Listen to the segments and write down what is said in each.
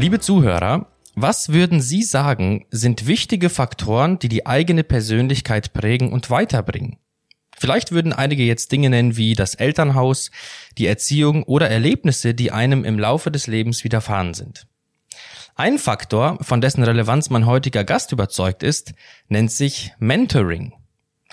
Liebe Zuhörer, was würden Sie sagen, sind wichtige Faktoren, die die eigene Persönlichkeit prägen und weiterbringen? Vielleicht würden einige jetzt Dinge nennen wie das Elternhaus, die Erziehung oder Erlebnisse, die einem im Laufe des Lebens widerfahren sind. Ein Faktor, von dessen Relevanz mein heutiger Gast überzeugt ist, nennt sich Mentoring.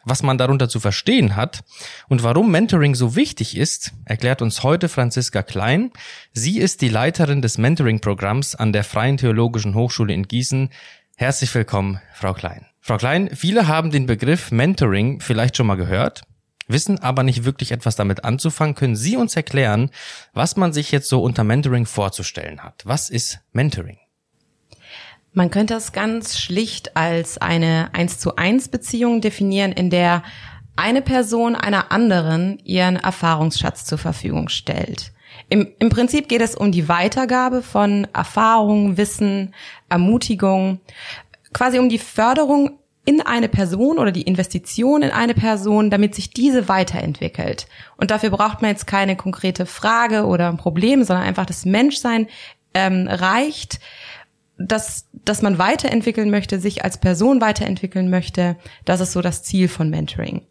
Was man darunter zu verstehen hat und warum Mentoring so wichtig ist, erklärt uns heute Franziska Klein. Sie ist die Leiterin des Mentoring-Programms an der Freien Theologischen Hochschule in Gießen. Herzlich willkommen, Frau Klein. Frau Klein, viele haben den Begriff Mentoring vielleicht schon mal gehört, wissen aber nicht wirklich etwas damit anzufangen. Können Sie uns erklären, was man sich jetzt so unter Mentoring vorzustellen hat? Was ist Mentoring? Man könnte es ganz schlicht als eine 1 zu 1 Beziehung definieren, in der eine Person einer anderen ihren Erfahrungsschatz zur Verfügung stellt. Im, Im Prinzip geht es um die Weitergabe von Erfahrung, Wissen, Ermutigung, quasi um die Förderung in eine Person oder die Investition in eine Person, damit sich diese weiterentwickelt. Und dafür braucht man jetzt keine konkrete Frage oder ein Problem, sondern einfach das Menschsein ähm, reicht, dass, dass man weiterentwickeln möchte, sich als Person weiterentwickeln möchte, das ist so das Ziel von Mentoring.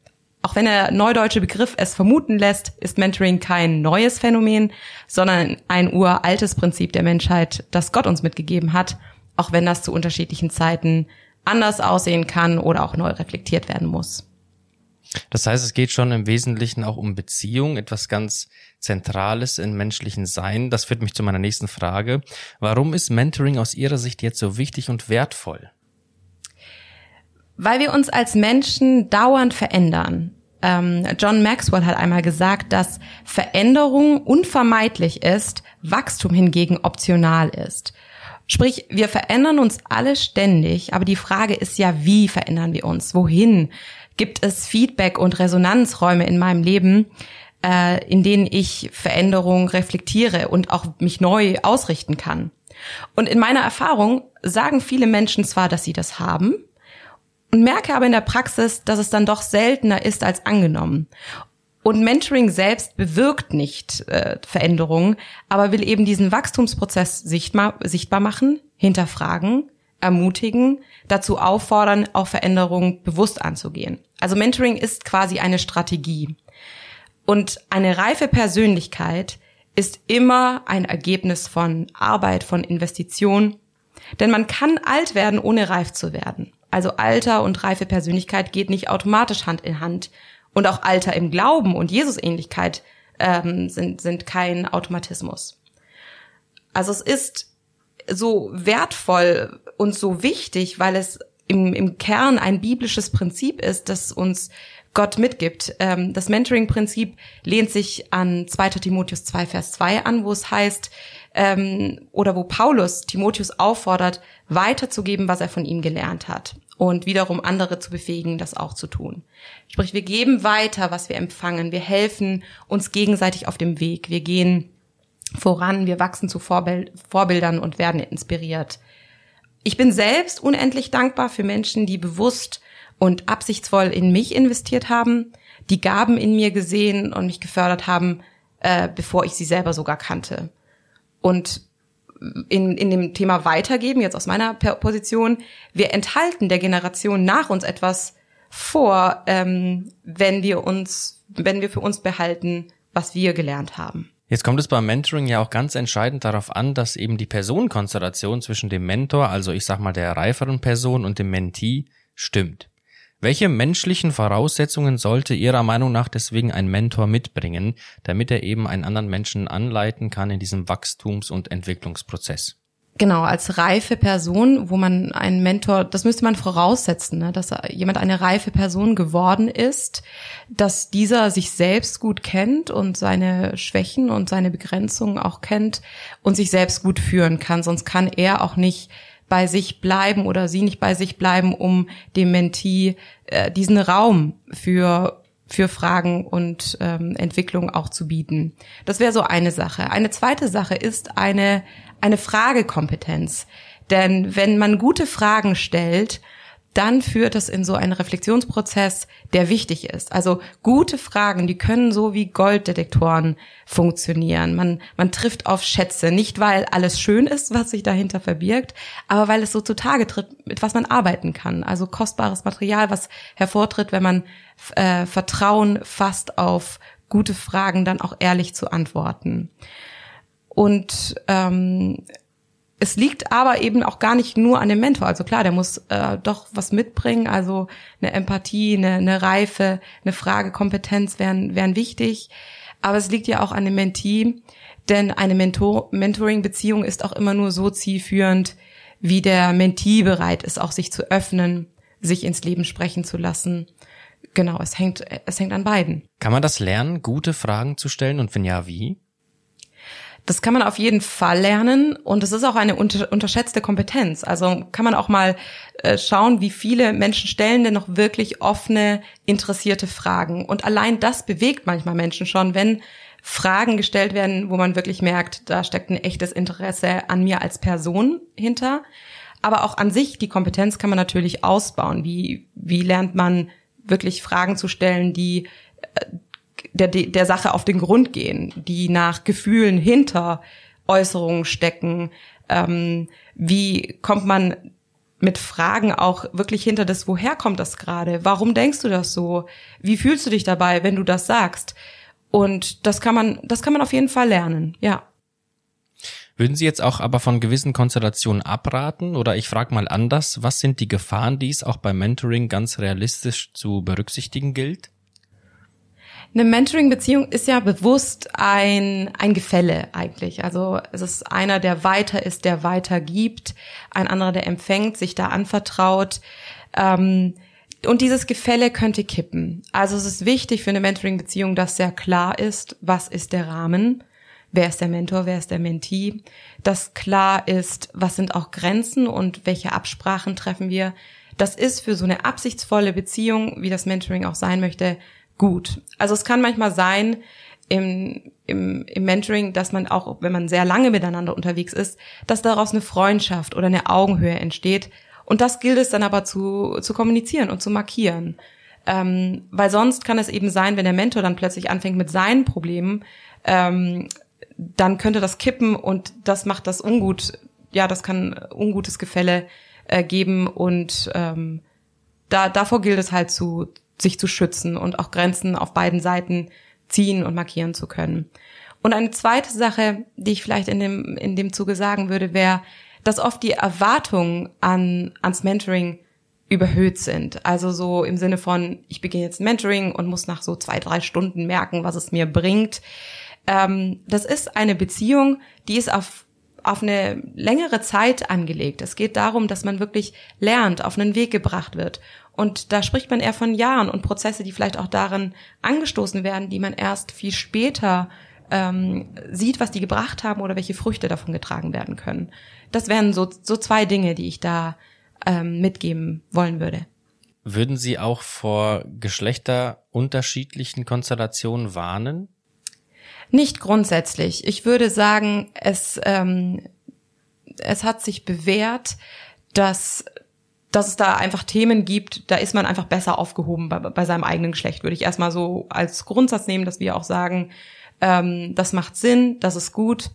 Auch wenn der neudeutsche Begriff es vermuten lässt, ist Mentoring kein neues Phänomen, sondern ein uraltes Prinzip der Menschheit, das Gott uns mitgegeben hat, auch wenn das zu unterschiedlichen Zeiten anders aussehen kann oder auch neu reflektiert werden muss. Das heißt, es geht schon im Wesentlichen auch um Beziehung, etwas ganz Zentrales im menschlichen Sein. Das führt mich zu meiner nächsten Frage. Warum ist Mentoring aus Ihrer Sicht jetzt so wichtig und wertvoll? Weil wir uns als Menschen dauernd verändern. Ähm, John Maxwell hat einmal gesagt, dass Veränderung unvermeidlich ist, Wachstum hingegen optional ist. Sprich, wir verändern uns alle ständig, aber die Frage ist ja, wie verändern wir uns? Wohin? gibt es Feedback und Resonanzräume in meinem Leben, äh, in denen ich Veränderungen reflektiere und auch mich neu ausrichten kann. Und in meiner Erfahrung sagen viele Menschen zwar, dass sie das haben, und merke aber in der Praxis, dass es dann doch seltener ist als angenommen. Und Mentoring selbst bewirkt nicht äh, Veränderungen, aber will eben diesen Wachstumsprozess sichtbar, sichtbar machen, hinterfragen ermutigen, dazu auffordern, auch Veränderungen bewusst anzugehen. Also Mentoring ist quasi eine Strategie. Und eine reife Persönlichkeit ist immer ein Ergebnis von Arbeit, von Investition. Denn man kann alt werden, ohne reif zu werden. Also Alter und reife Persönlichkeit geht nicht automatisch Hand in Hand. Und auch Alter im Glauben und Jesusähnlichkeit ähm, sind, sind kein Automatismus. Also es ist so wertvoll und so wichtig, weil es im, im Kern ein biblisches Prinzip ist, das uns Gott mitgibt. Ähm, das Mentoring-Prinzip lehnt sich an 2. Timotheus 2, Vers 2 an, wo es heißt, ähm, oder wo Paulus Timotheus auffordert, weiterzugeben, was er von ihm gelernt hat und wiederum andere zu befähigen, das auch zu tun. Sprich, wir geben weiter, was wir empfangen. Wir helfen uns gegenseitig auf dem Weg. Wir gehen voran, wir wachsen zu Vorbild Vorbildern und werden inspiriert. Ich bin selbst unendlich dankbar für Menschen, die bewusst und absichtsvoll in mich investiert haben, die Gaben in mir gesehen und mich gefördert haben, äh, bevor ich sie selber sogar kannte. Und in, in dem Thema weitergeben, jetzt aus meiner Position, wir enthalten der Generation nach uns etwas vor, ähm, wenn wir uns, wenn wir für uns behalten, was wir gelernt haben. Jetzt kommt es beim Mentoring ja auch ganz entscheidend darauf an, dass eben die Personenkonstellation zwischen dem Mentor, also ich sag mal der reiferen Person und dem Mentee, stimmt. Welche menschlichen Voraussetzungen sollte Ihrer Meinung nach deswegen ein Mentor mitbringen, damit er eben einen anderen Menschen anleiten kann in diesem Wachstums- und Entwicklungsprozess? Genau, als reife Person, wo man einen Mentor, das müsste man voraussetzen, ne, dass jemand eine reife Person geworden ist, dass dieser sich selbst gut kennt und seine Schwächen und seine Begrenzungen auch kennt und sich selbst gut führen kann. Sonst kann er auch nicht bei sich bleiben oder sie nicht bei sich bleiben, um dem Mentee äh, diesen Raum für für Fragen und ähm, Entwicklung auch zu bieten. Das wäre so eine Sache. Eine zweite Sache ist eine eine Fragekompetenz. Denn wenn man gute Fragen stellt, dann führt es in so einen Reflexionsprozess, der wichtig ist. Also gute Fragen, die können so wie Golddetektoren funktionieren. Man, man trifft auf Schätze, nicht weil alles schön ist, was sich dahinter verbirgt, aber weil es so zutage tritt, mit was man arbeiten kann. Also kostbares Material, was hervortritt, wenn man äh, Vertrauen fasst auf gute Fragen, dann auch ehrlich zu antworten. Und ähm, es liegt aber eben auch gar nicht nur an dem Mentor. Also klar, der muss äh, doch was mitbringen, also eine Empathie, eine, eine Reife, eine Fragekompetenz wären, wären wichtig. Aber es liegt ja auch an dem Mentee, denn eine Mentor Mentoring-Beziehung ist auch immer nur so zielführend, wie der Mentee bereit ist, auch sich zu öffnen, sich ins Leben sprechen zu lassen. Genau, es hängt, es hängt an beiden. Kann man das lernen, gute Fragen zu stellen und wenn ja, wie? Das kann man auf jeden Fall lernen und es ist auch eine unter unterschätzte Kompetenz. Also kann man auch mal äh, schauen, wie viele Menschen stellen denn noch wirklich offene, interessierte Fragen. Und allein das bewegt manchmal Menschen schon, wenn Fragen gestellt werden, wo man wirklich merkt, da steckt ein echtes Interesse an mir als Person hinter. Aber auch an sich, die Kompetenz kann man natürlich ausbauen. Wie, wie lernt man wirklich Fragen zu stellen, die äh, der, der Sache auf den Grund gehen, die nach Gefühlen hinter Äußerungen stecken. Ähm, wie kommt man mit Fragen auch wirklich hinter das, woher kommt das gerade? Warum denkst du das so? Wie fühlst du dich dabei, wenn du das sagst? Und das kann man, das kann man auf jeden Fall lernen, ja. Würden Sie jetzt auch aber von gewissen Konstellationen abraten? Oder ich frage mal anders, was sind die Gefahren, die es auch beim Mentoring ganz realistisch zu berücksichtigen gilt? Eine Mentoring-Beziehung ist ja bewusst ein, ein Gefälle eigentlich. Also es ist einer, der weiter ist, der weiter gibt, ein anderer, der empfängt, sich da anvertraut. Ähm, und dieses Gefälle könnte kippen. Also es ist wichtig für eine Mentoring-Beziehung, dass sehr klar ist, was ist der Rahmen, wer ist der Mentor, wer ist der Mentee, dass klar ist, was sind auch Grenzen und welche Absprachen treffen wir. Das ist für so eine absichtsvolle Beziehung, wie das Mentoring auch sein möchte, gut. Also es kann manchmal sein im, im, im Mentoring, dass man auch, wenn man sehr lange miteinander unterwegs ist, dass daraus eine Freundschaft oder eine Augenhöhe entsteht. Und das gilt es dann aber zu, zu kommunizieren und zu markieren. Ähm, weil sonst kann es eben sein, wenn der Mentor dann plötzlich anfängt mit seinen Problemen, ähm, dann könnte das kippen und das macht das ungut. Ja, das kann ungutes Gefälle äh, geben und ähm, da davor gilt es halt zu sich zu schützen und auch Grenzen auf beiden Seiten ziehen und markieren zu können. Und eine zweite Sache, die ich vielleicht in dem, in dem Zuge sagen würde, wäre, dass oft die Erwartungen an, ans Mentoring überhöht sind. Also so im Sinne von, ich beginne jetzt Mentoring und muss nach so zwei, drei Stunden merken, was es mir bringt. Ähm, das ist eine Beziehung, die ist auf, auf eine längere Zeit angelegt. Es geht darum, dass man wirklich lernt, auf einen Weg gebracht wird. Und da spricht man eher von Jahren und Prozesse, die vielleicht auch darin angestoßen werden, die man erst viel später ähm, sieht, was die gebracht haben oder welche Früchte davon getragen werden können. Das wären so, so zwei Dinge, die ich da ähm, mitgeben wollen würde. Würden Sie auch vor geschlechterunterschiedlichen Konstellationen warnen? Nicht grundsätzlich. Ich würde sagen, es, ähm, es hat sich bewährt, dass dass es da einfach Themen gibt, da ist man einfach besser aufgehoben bei, bei seinem eigenen Geschlecht, würde ich erstmal so als Grundsatz nehmen, dass wir auch sagen, ähm, das macht Sinn, das ist gut.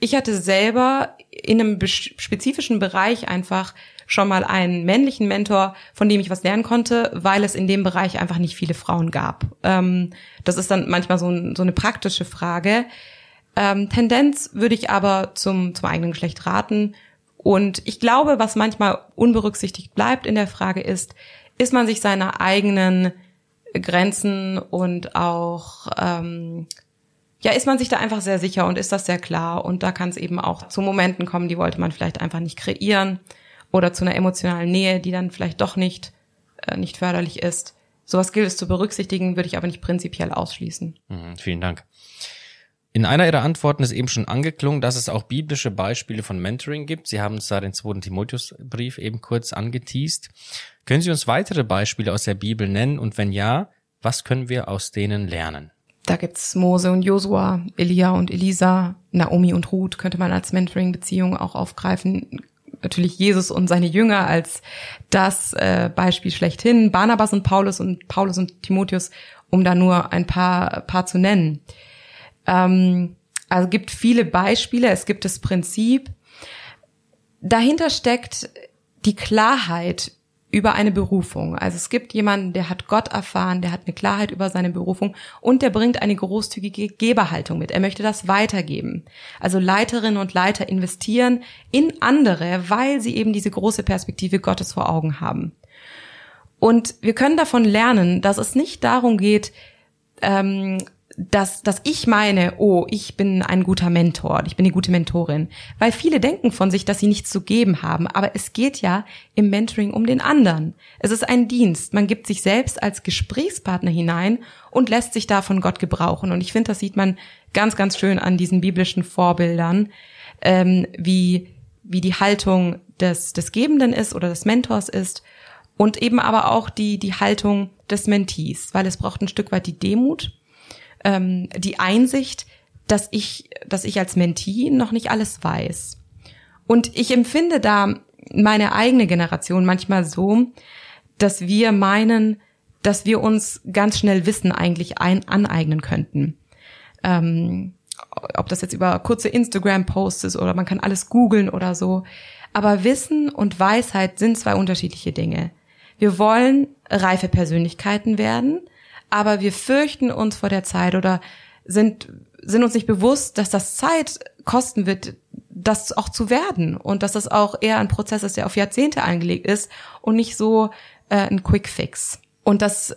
Ich hatte selber in einem spezifischen Bereich einfach schon mal einen männlichen Mentor, von dem ich was lernen konnte, weil es in dem Bereich einfach nicht viele Frauen gab. Ähm, das ist dann manchmal so, ein, so eine praktische Frage. Ähm, Tendenz würde ich aber zum, zum eigenen Geschlecht raten und ich glaube, was manchmal unberücksichtigt bleibt in der Frage ist, ist man sich seiner eigenen Grenzen und auch ähm, ja, ist man sich da einfach sehr sicher und ist das sehr klar. Und da kann es eben auch zu Momenten kommen, die wollte man vielleicht einfach nicht kreieren oder zu einer emotionalen Nähe, die dann vielleicht doch nicht, äh, nicht förderlich ist. Sowas gilt es zu berücksichtigen, würde ich aber nicht prinzipiell ausschließen. Mhm, vielen Dank. In einer Ihrer Antworten ist eben schon angeklungen, dass es auch biblische Beispiele von Mentoring gibt. Sie haben uns da den zweiten Timotheusbrief eben kurz angeteased. Können Sie uns weitere Beispiele aus der Bibel nennen und wenn ja, was können wir aus denen lernen? Da gibt's Mose und Josua, Elia und Elisa, Naomi und Ruth könnte man als Mentoring-Beziehung auch aufgreifen. natürlich Jesus und seine Jünger als das äh, Beispiel schlechthin, Barnabas und Paulus und Paulus und Timotheus, um da nur ein paar, paar zu nennen. Ähm, also gibt viele Beispiele, es gibt das Prinzip. Dahinter steckt die Klarheit über eine Berufung. Also es gibt jemanden, der hat Gott erfahren, der hat eine Klarheit über seine Berufung und der bringt eine großzügige Geberhaltung mit. Er möchte das weitergeben. Also Leiterinnen und Leiter investieren in andere, weil sie eben diese große Perspektive Gottes vor Augen haben. Und wir können davon lernen, dass es nicht darum geht, ähm, dass, dass ich meine, oh, ich bin ein guter Mentor, ich bin eine gute Mentorin. Weil viele denken von sich, dass sie nichts zu geben haben. Aber es geht ja im Mentoring um den anderen. Es ist ein Dienst. Man gibt sich selbst als Gesprächspartner hinein und lässt sich da von Gott gebrauchen. Und ich finde, das sieht man ganz, ganz schön an diesen biblischen Vorbildern, ähm, wie, wie die Haltung des, des Gebenden ist oder des Mentors ist. Und eben aber auch die, die Haltung des Mentees, weil es braucht ein Stück weit die Demut ähm, die Einsicht, dass ich, dass ich als Mentee noch nicht alles weiß. Und ich empfinde da meine eigene Generation manchmal so, dass wir meinen, dass wir uns ganz schnell Wissen eigentlich ein, aneignen könnten. Ähm, ob das jetzt über kurze Instagram-Posts ist oder man kann alles googeln oder so. Aber Wissen und Weisheit sind zwei unterschiedliche Dinge. Wir wollen reife Persönlichkeiten werden, aber wir fürchten uns vor der Zeit oder sind, sind uns nicht bewusst, dass das Zeit kosten wird, das auch zu werden und dass das auch eher ein Prozess ist, der auf Jahrzehnte angelegt ist und nicht so äh, ein Quick Fix. Und dass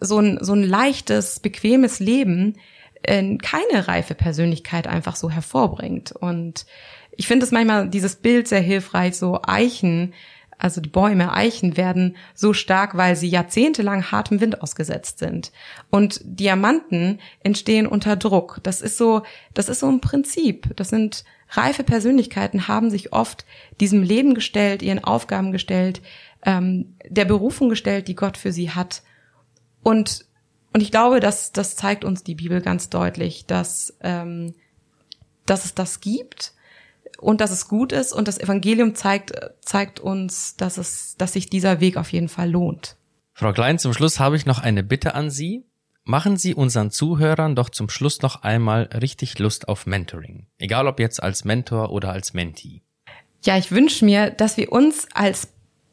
so ein, so ein leichtes, bequemes Leben äh, keine reife Persönlichkeit einfach so hervorbringt. Und ich finde es manchmal dieses Bild sehr hilfreich, so Eichen, also die Bäume, Eichen werden so stark, weil sie jahrzehntelang hartem Wind ausgesetzt sind. Und Diamanten entstehen unter Druck. Das ist so, das ist so ein Prinzip. Das sind reife Persönlichkeiten, haben sich oft diesem Leben gestellt, ihren Aufgaben gestellt, ähm, der Berufung gestellt, die Gott für sie hat. Und und ich glaube, dass das zeigt uns die Bibel ganz deutlich, dass ähm, dass es das gibt und dass es gut ist und das Evangelium zeigt, zeigt uns, dass es, dass sich dieser Weg auf jeden Fall lohnt. Frau Klein, zum Schluss habe ich noch eine Bitte an Sie. Machen Sie unseren Zuhörern doch zum Schluss noch einmal richtig Lust auf Mentoring. Egal ob jetzt als Mentor oder als Mentee. Ja, ich wünsche mir, dass wir uns als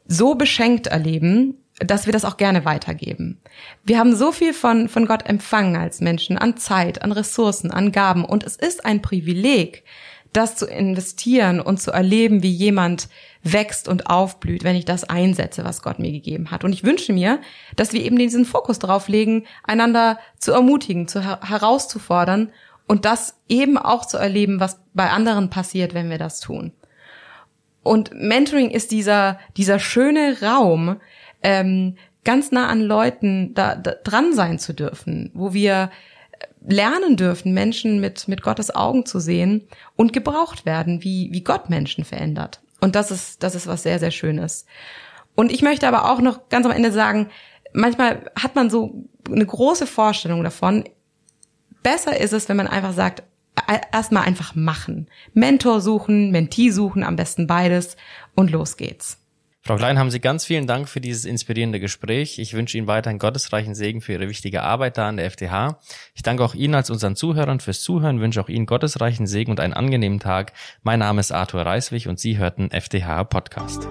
so beschenkt erleben, dass wir das auch gerne weitergeben. Wir haben so viel von, von Gott empfangen als Menschen, an Zeit, an Ressourcen, an Gaben. Und es ist ein Privileg, das zu investieren und zu erleben, wie jemand wächst und aufblüht, wenn ich das einsetze, was Gott mir gegeben hat. Und ich wünsche mir, dass wir eben diesen Fokus darauf legen, einander zu ermutigen, zu herauszufordern und das eben auch zu erleben, was bei anderen passiert, wenn wir das tun. Und Mentoring ist dieser, dieser schöne Raum, ähm, ganz nah an Leuten da, da dran sein zu dürfen, wo wir lernen dürfen, Menschen mit, mit Gottes Augen zu sehen und gebraucht werden, wie, wie Gott Menschen verändert. Und das ist, das ist was sehr, sehr Schönes. Und ich möchte aber auch noch ganz am Ende sagen, manchmal hat man so eine große Vorstellung davon. Besser ist es, wenn man einfach sagt, e, erstmal einfach machen. Mentor suchen, Mentee suchen, am besten beides und los geht's. Frau Klein, haben Sie ganz vielen Dank für dieses inspirierende Gespräch. Ich wünsche Ihnen weiterhin gottesreichen Segen für Ihre wichtige Arbeit da an der FTH. Ich danke auch Ihnen als unseren Zuhörern fürs Zuhören, wünsche auch Ihnen gottesreichen Segen und einen angenehmen Tag. Mein Name ist Arthur Reiswig und Sie hörten FTH Podcast.